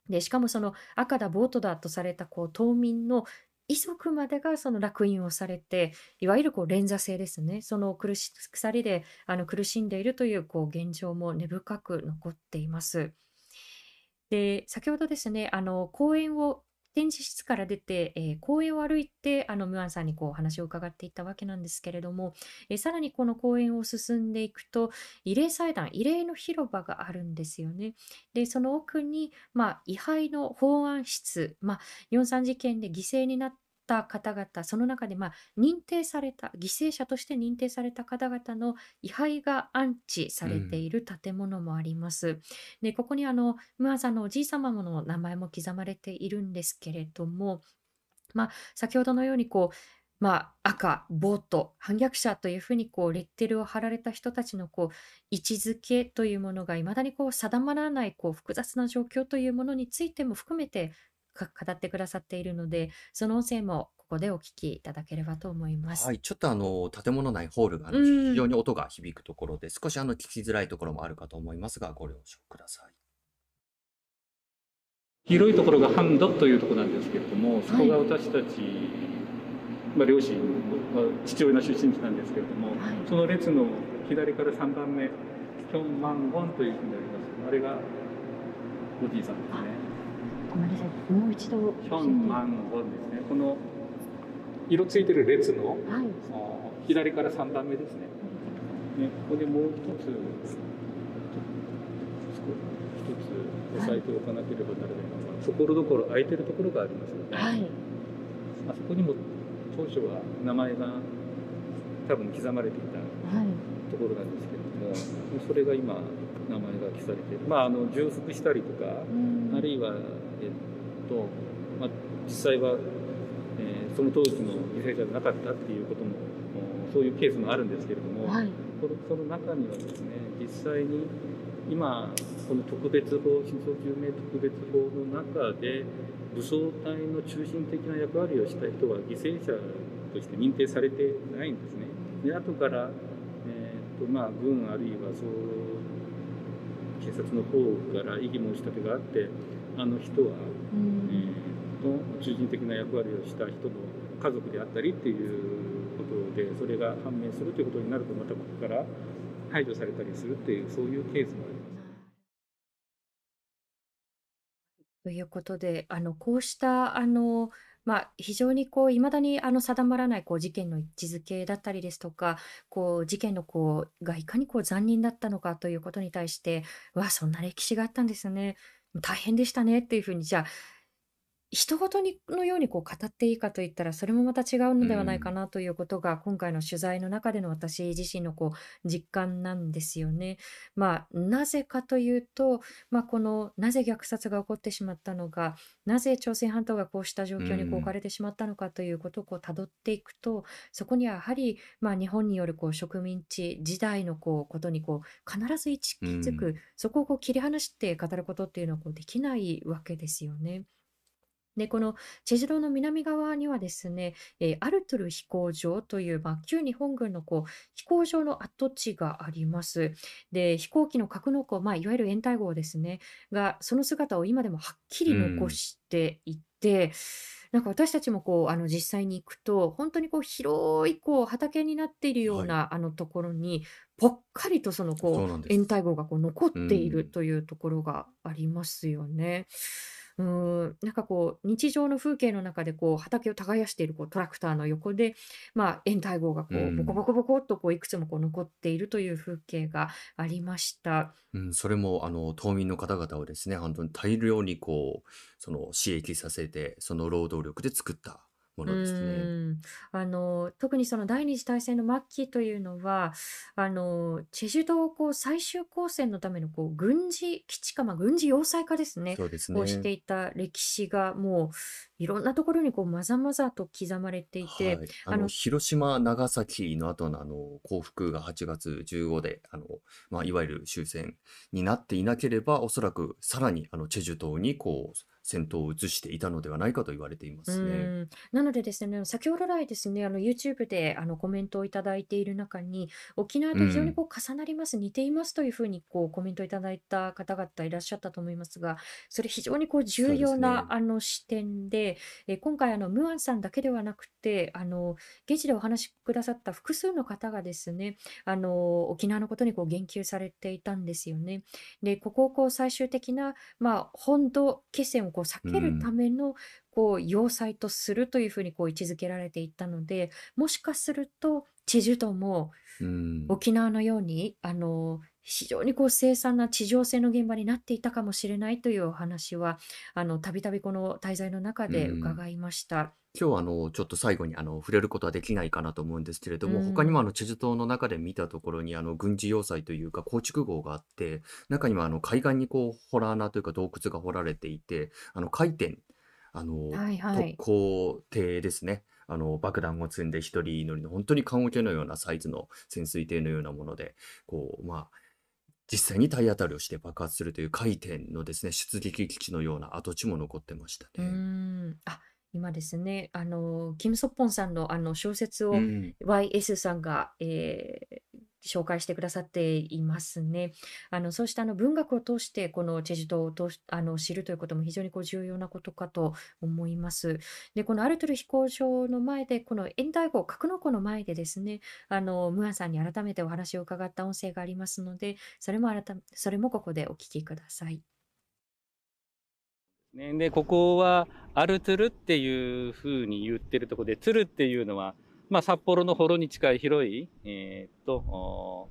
で、しかもその赤だ、ボートだとされたこう島民の遺族までがその烙印をされて、いわゆるこう連座制ですね。その苦し鎖であの苦しんでいるというこう現状も根深く残っています。で、先ほどですね、あの講演を展示室から出て、えー、公園を歩いて、あの、ムアンさんにこうお話を伺っていったわけなんですけれども、えー、さらにこの公園を進んでいくと、慰霊祭壇、慰霊の広場があるんですよね。で、その奥に、まあ、位牌の法案室、まあ、4-3事件で犠牲になった方々、その中でまあ認定された、犠牲者として認定された方々の位牌が安置されている建物もあります。で、ここにあの、ムアさんのおじい様の名前も刻まれているんですけれども、まあ、先ほどのようにこう、まあ、赤、ボート、反逆者というふうにこうレッテルを貼られた人たちのこう位置づけというものがいまだにこう定まらないこう複雑な状況というものについても含めて語ってくださっているので、その音声もここでお聞きいただければと思います。はい、ちょっとあの、建物内ホールがあの非常に音が響くところで、少しあの聞きづらいところもあるかと思いますが、ご了承ください。広いところがハンドというところなんですけれども、そこが私たち、まあ、両親、まあ、父親の出身地なんですけれども、はい、その列の左から3番目、キョンマンゴンというふうになります。あれがおじいさんですね。ごめんなさい、もう一度。ヒョンマンゴンですね。この色ついてる列の、はい、左から3番目ですね。ね、ここでもう一つ、一つ押さえておかなければならないのが、ところどころ空いてるところがありますよね。はい、あそこにも当初は名前が多分刻まれていたところなんですけれども、それが今名前が記されている。まあ、あの重複したりとか、あるいはえっとまあ、実際は、えー、その当時の犠牲者じゃなかったっていうこともそういうケースもあるんですけれども、はい、その中にはですね実際に今この特別法真相究明特別法の中で武装隊の中心的な役割をした人は犠牲者として認定されてないんですね。で後から、えーとまあ、軍あるいはそう警察の方から異議申し立てがあってあの人は、うん、えー、と中心的な役割をした人の家族であったりっていうことでそれが判明するということになるとまたここから排除されたりするっていうそういうケースもあります。ということであのこうしたあのまあ、非常にこう、未だにあの定まらないこう事件の位置づけだったりですとか、こう事件のこうがいかにこう残忍だったのかということに対して、わ、そんな歴史があったんですね。大変でしたねっていうふうに、じゃあ、人ごとにのようにこう語っていいかといったら、それもまた違うのではないかなということが、今回の取材の中での私自身のこう実感なんですよね。まあ、なぜかというと、まあ、このなぜ虐殺が起こってしまったのか、なぜ朝鮮半島がこうした状況にこう置かれてしまったのかということをこう辿っていくと、そこにはやはり、まあ、日本によるこう植民地時代のこうことにこう必ず一気づく、そこをこう切り離して語ることっていうのはこうできないわけですよね。で、このチェジュ島の南側にはですね、えー、アルトゥル飛行場という、まあ、旧日本軍のこう飛行場の跡地があります。で、飛行機の格納庫、まあ、いわゆる掩体号ですね、が、その姿を今でもはっきり残していて、なんか私たちもこうあの実際に行くと本当にこう広いこう畑になっているようなあのところにぽっかりとそのこう掩体号がこう残っているというところがありますよね。うーん、なんかこう、日常の風景の中でこう、畑を耕しているこうトラクターの横で、まあ、掩体号がこう、ボコボコボコっとこう、いくつもこう残っているという風景がありました。うん、それもあの島民の方々をですね、本当に大量にこう、その刺激させて、その労働力で作ったものですね。ん。あの、特にその第二次大戦の末期というのは、あの、チェジュ島をこう最終抗戦のためのこう軍事基地か、まあ、軍事要塞化ですね、そうですをしていた歴史がもういろんなところにこうまざまざと刻まれていて、はい。あの、広島、長崎の後のあの降伏が8月15で、あの、まあ、いわゆる終戦になっていなければ、おそらくさらにあのチェジュ島にこう戦闘を移していたのではないかと言われていまうすね。なのでですね、先ほど来ですね、あの YouTube であのコメントをいただいている中に、沖縄と非常にうん。こう重なります、似ていますというふうにこうコメントいただいた方々いらっしゃったと思いますが、それ非常にこう重そうです要なね。あの視点で、え今回あのムアンさんだけではなくて、あの現地でお話しくださった複数の方がですね、あの沖縄のことにこう言及されていたんですよね。で、ここをこう最終的な、まあ、本土決戦をこう避うけるたん。めのこう要塞とするというふうにこう位置づけられていったので、もしかすると、チェジュ島もうん。沖縄のように、あの、非常にこう凄惨な地上戦の現場になっていたかもしれないというお話は、あの、たびたびこの滞在の中うでん。伺いました。今日はあの、ちょっと最後にあの、触れることはできないかなと思うんですけれうども、他にもあん。の、チェジュ島の中で見たところにあの、軍事要塞というか構築壕があって、中にはあの、海岸にこう、洞穴というか洞窟が掘られていて、あの、回転、あの、特はいはい。攻艇ですね。あの、爆弾を積んで一人乗りの本当に棺桶のようなサイズの潜水艇のようなもので、こう、まあ、実際に体当たりをして爆発するという回転のですね、出撃基地のような跡地も残ってましたうーね。ん。あ、今ですね、あの、キム・ソッポンさんのあの小説をうん。YS さんが、えー紹介してくださっていますね。あの、そうしたあの文学を通して、このチェジュ島を通し、あの、知るということも非常にこう重要なことかと思います。で、このアルトゥル飛行場の前で、このエンダイ号、格納庫の前でですね、あの、ムアンさんに改めてお話を伺った音声がありますので、それも改め、それもここでお聞きください。ね、で、ここはアルトゥルっていうふうに言ってるところで、トゥルっていうのは、まあ、札幌の幌に近い広い、えーっと、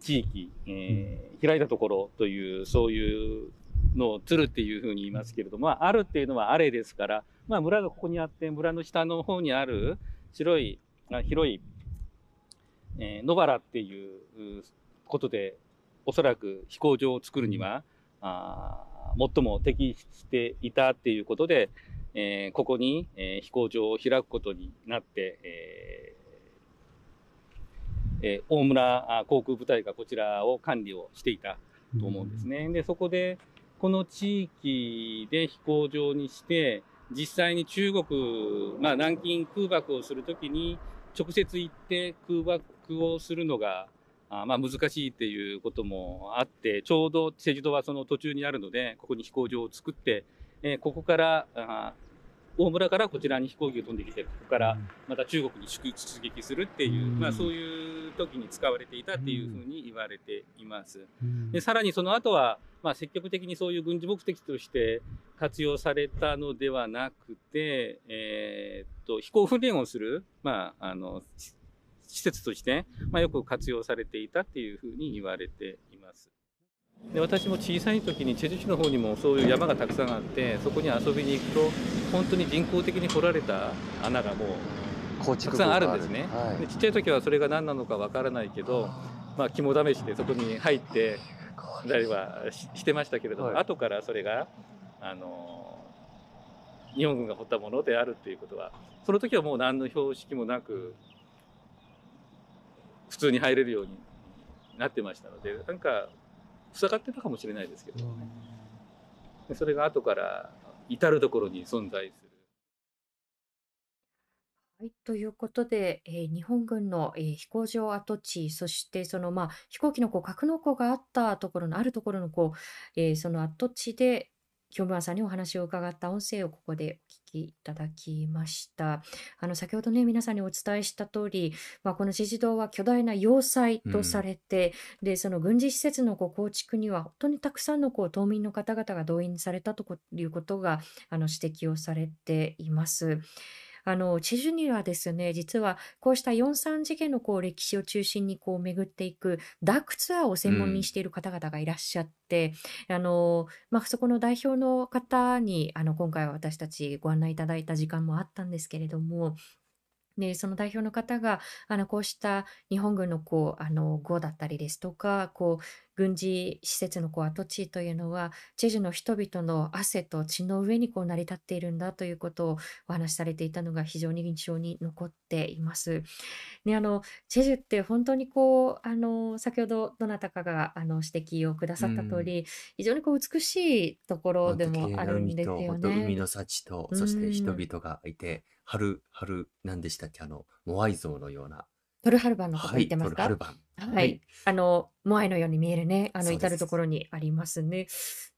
地域、えー開いたところという、そういうのをトゥルっていうふうに言いますけれども、まあ、あるっていうのはあれですから、まあ、村がここにあって、村の下の方にある白い、あ広い、えー野原っていうことで、おそらく飛行場を作るには、あー最も適していたっていうことで、えーここに、えー飛行場を開くことになって、えーえー大村あ航空部隊がこちらを管理をしていたと思うんですね。で、そこで、この地域で飛行場にして、実際に中国、まあ、南京空爆をするときに、直接行って空爆をするのが、あまあ難しいっていうこともあって、ちょうどチェジュ島はその途中にあるので、ここに飛行場を作って、えーここから、あ大村からこちらに飛行機が飛んできて、ここからまた中国に出出撃するっていう、うん。まあそういう時に使われていたっていうふうに言われています。うん。で、さらにその後は、まあ積極的にそういう軍事目的として活用されたのではなくて、えーっと、飛行訓練をする、まあ、あの、し施設として、まあ、よく活用されていたっていうふうに言われています。で私も小さい時にチェジュ市の方にもそういう山がたくさんあってそこに遊びに行くと本当に人工的に掘られた穴がもう構たくさんあるんですね。はい。でちっちゃい時はそれが何なのかわからないけど、まあ、肝試しでそこに入ってたりはししてましたけれども、はい。後からそれがあの日本軍が掘ったものであるっていうことはその時はもう何の標識もなく普通に入れるようになってましたのでなんか塞がってたかもしれないですけど、ね、でそれが後から至る所に存在する。はい、ということで、えー日本軍の、えー飛行場跡地、そしてその、まあ、飛行機のこう格納庫があったところの、あるところのこう、えーその跡地で、京村さんにお話を伺った音声をここでお聞きいただきました。あの先ほどね、皆さんにお伝えした通り、まあ、このチェジュ島は巨大な要塞とされて、でその軍事施設のこう構築には本当にたくさんのこう島民の方々が動員されたということがあの指摘をされています。あのチェジュにはですね実はこうした4-3次元のこう歴史を中心にこう巡っていくダークツアーを専門にしている方々がいらっしゃって、あのまあ、そこの代表の方にあの今回は私たちご案内いただいた時間もあったんですけれどもで、その代表の方が、あの、こうした日本軍のこう、あの、壕だったりですとか、こう、軍事施設のこう跡地というのは、チェジュの人々の汗と血の上にこう成り立っているんだということをお話しされていたのが非常に印象に残っています。ね、あの、チェジュって本当にこう、あの、先ほどどなたかがあの指摘をくださった通り、非常にこう美しいところでもあるんですよね。海の幸と、そして人々がいて、春、春、何でしたっけ、あの、モアイ像のような。トルハルバンのこと言ってますか、はい、トルハルバン。はい。あの、モアイのように見えるね、あの、至るところにありますね。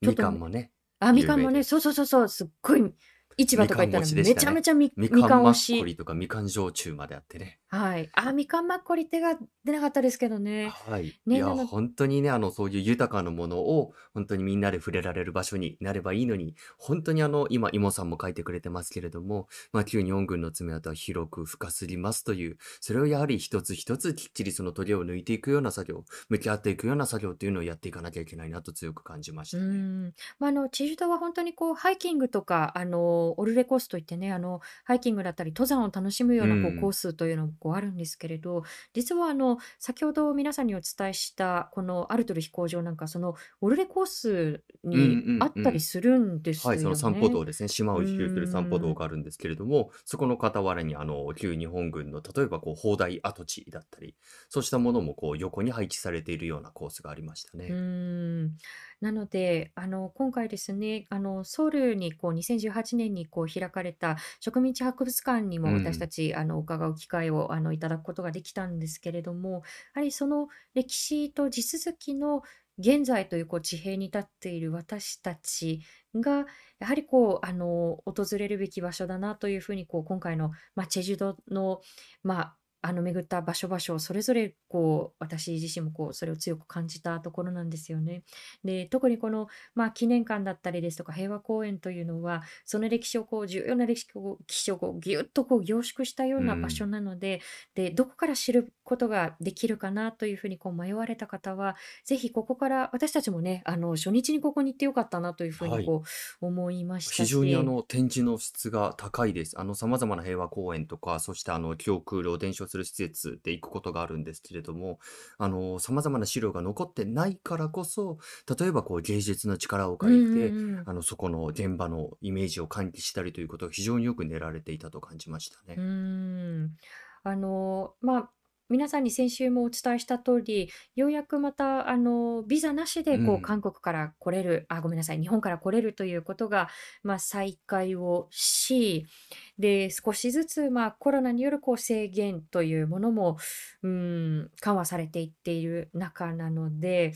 みかんもね。あ、みかんもね、そうそうそうそう、すっごい市場とか行ったらめちゃめちゃみみかんマッコリとかみかん焼酎まであってね。はい。あ、みかんマッコリ手が出なかったですけどね。はい。ね、いや、本当にね、あの、そういう豊かなものを、本当にみんなで触れられる場所になればいいのに、本当にあの、今、イモさんも書いてくれてますけれども、まあ、旧日本軍の爪痕は広く深すぎますという、それをやはり一つ一つきっちりその鳥を抜いていくような作業、向き合っていくような作業っていうのをやっていかなきゃいけないなと強く感じましたね。うん。まあ、あの、チェジュ島は本当にこう、ハイキングとか、あの、オルレコースといってね、あの、ハイキングだったり、登山を楽しむようなこうコースというのもこうあるんですけれど、実はあの、先ほど皆さんにお伝えした、このアルトル飛行場なんか、その、オルレコースにあったりするんですよね。はい、その散歩道ですね。島を一周する散歩道があるんですけれども、そこの傍らに、あの、旧日本軍の、例えばこう、砲台跡地だったり、そうしたものもこう、横に配置されているようなコースがありましたね。うん。なので、あの、今回ですね、あの、ソウルにこう2018年にこう開かれた植民地博物館にも私たち、あの、伺う機会をあのいただくことができたんですけれども、やはりその歴史と地続きの現在というこう地平に立っている私たちが、やはりこう、あの、訪れるべき場所だなというふうに、こう、今回の、まあ、チェジュ島の、まあ、あの巡った場所場所それぞれこう私自身もこうそれを強く感じたところなんですよね。で特にこの、まあ、記念館だったりですとか平和公園というのはその歴史をこう重要な歴史をこうギュッとこう凝縮したような場所なので,、でどこから知ることができるかなというふうにこう迷われた方はぜひここから私たちもねあの初日にここに行ってよかったなというふうにこう思いましたし、非常にあの展示の質が高いです。あの様々な平和公園とかそしてあの記憶露伝承する施設で行くことがあるんですけれども、あの、様々な資料が残ってないからこそ、例えばこう芸術の力を借りて、あの、そこの現場のイメージを喚起したりということが非常によく練られていたと感じましたうね。ん。あの、まあ、皆さんに先週もお伝えした通り、ようやくまた、あの、ビザなしで、こう、韓国から来れる、あ、ごめんなさい、日本から来れるということが、まあ、再開をし、で、少しずつ、まあ、コロナによるこう制限というものも、うん、緩和されていっている中なので、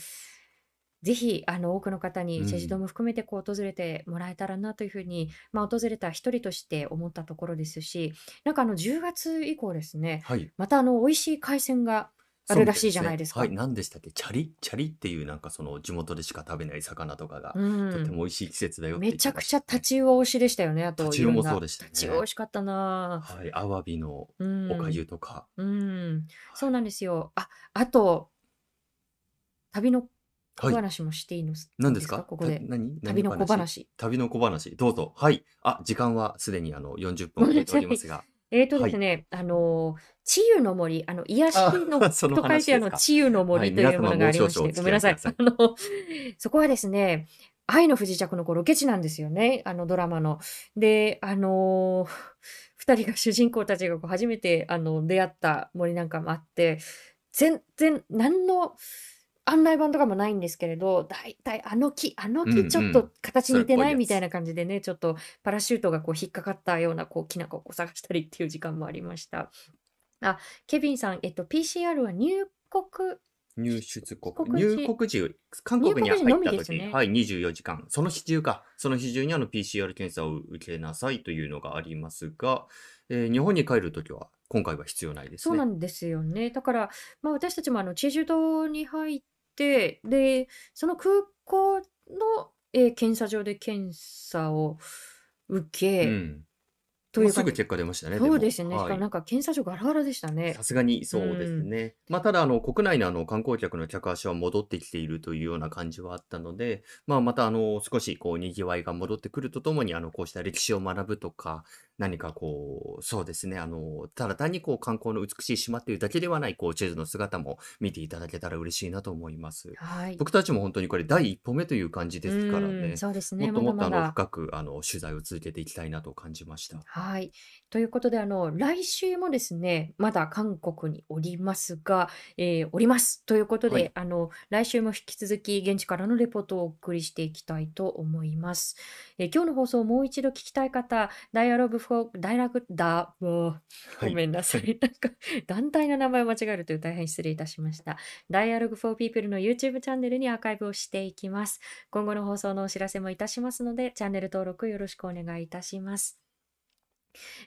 ぜひ、あの、多くの方にチェジドも含めてこう訪れてもらえたらなというふうに、まあ、訪れた一人として思ったところですし、なんかあの、10月以降ですね、はい。またあの、美味しい海鮮があるらしいじゃないですはい。何でしたっけ？チャリ？チャリっていうなんかその地元でしか食べない魚とかが、うとっても美味しい季節だよってめちゃくちゃタチウオ推しでしたよね。あと、タチウオもそうでしたね。タチウオ美味しかったなはい。アワビのおかゆとか。うん。そうなんですよ。あ、あと、旅の小話もしていいの？何ですか？ここで。何？旅の小話？旅の小話。どうぞ。はい。あ、時間はすでにあの40分を超えておりますが。えっとですね、あの、治癒の森、あの、癒しの [laughs] と書いてあの、治癒の森というものがありまして、ごめんなさい。あの、そこはですね、愛の不時着のこうロケ地なんですよね、あのドラマの。で、あのー、二人が主人公たちがこう初めてあの出会った森なんかもあって、全然何の案内板とかもないんですけれど、だいたいあの木、あの木ちょっと形似てないみたいな感じでね、ちょっとパラシュートがこう引っかかったようなこう木なんかを探したりっていう時間もありました。あ、ケビンさん、えっと、PCR は入国入出国。入国時、韓国に入った時、ね、はい、24時間。その日中か。その日中にあの PCR 検査を受けなさいというのがありますが、えー、日本に帰るときは、今回は必要ないですね。そうなんですよね。だから、まあ私たちもあの、チェジュ島に入っ、で、その空港の、えー検査場で検査を受け、うん。というすぐ結果出ましたね。そうですね。しはい。かもなんか検査所ガラガラでしたね。さすがにうそうですん。ね。まあ、ただ、あの、国内のあの、観光客の客足は戻ってきているというような感じはあったので、まあ、また、あの、少し、こう、賑わいが戻ってくるとともに、あの、こうした歴史を学ぶとか、何かこう、そうですね、あの、ただ単にこう、観光の美しい島っていうだけではない、こう、地図の姿も見ていただけたら嬉しいなと思います。はい。僕たちも本当にこれ第一歩目という感じうですからん、ね、そうですね。もっともっとあの。深く、あの、取材を続けていきたいなと感じました。はい。ということで、あの、来週もですね、まだ韓国におりますが、えーおります。ということはい。で、あの、来週も引き続き現地からのレポートをお送りしていきたいと思います。えー今日の放送をもう一度聞きたい方、ダイアログフォー、ダイラグ、だ、うわはい。ごめんなさ。はいなんか、[laughs] 団体の名前を間違えるという大変失礼いたしました。Dialogue for People の YouTube チャンネルにアーカイブをしていきます。今後の放送のお知らせもいたしますので、チャンネル登録よろしくお願いいたします。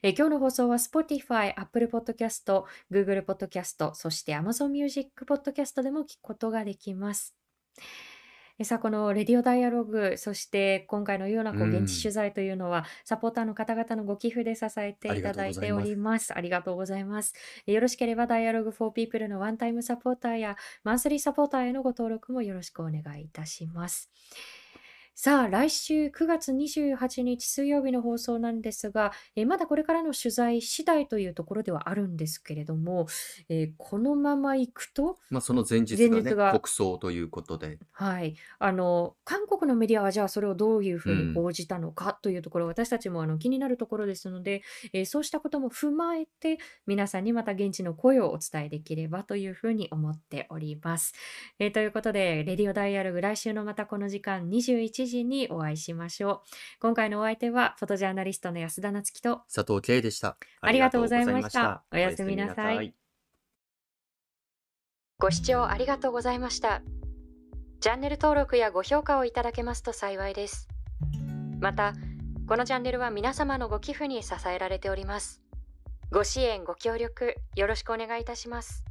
えー今日の放送は Spotify、Apple Podcast、Google Podcast、そして Amazon Music Podcast でも聞くことができます。えーさあ、このレディオダイアログ、そして今回のようなこううん現地取材というのは、サポーターの方々のご寄付で支えていただいてお。ります。ありがとうございます。えーよろしければ Dialogue for People のワンタイムサポーターやマンスリーサポーターへのご登録もよろしくお願いいたします。さあ、来週9月28日水曜日の放送なんですが、えーまだこれからの取材次第というところではあるんですけれども、えーこのまま行くと、まあ、その前日がね、前日が、国葬ということで。はい、あの韓国のメディアはじゃあそれをどういうふううにん。報じたのかというところ、私たちもあの気になるところですので、えーそうしたことも踏まえて、皆さんにまた現地の声をお伝えできればというふうに思っております。えーということで、レディオダイアログ、来週のまたこの時間21時にお会いしましょう。今回のお相手は、フォトジャーナリストの安田なつきと、佐藤圭でした。あありがとうございまし。たた。おやすみみなさい。なさい。ご視聴ありがとうございました。チャンネル登録やご評価をいただけますと幸いです。また、このチャンネルは皆様のご寄付に支えられております。ご支援、ご協力、よろしくお願いいたします。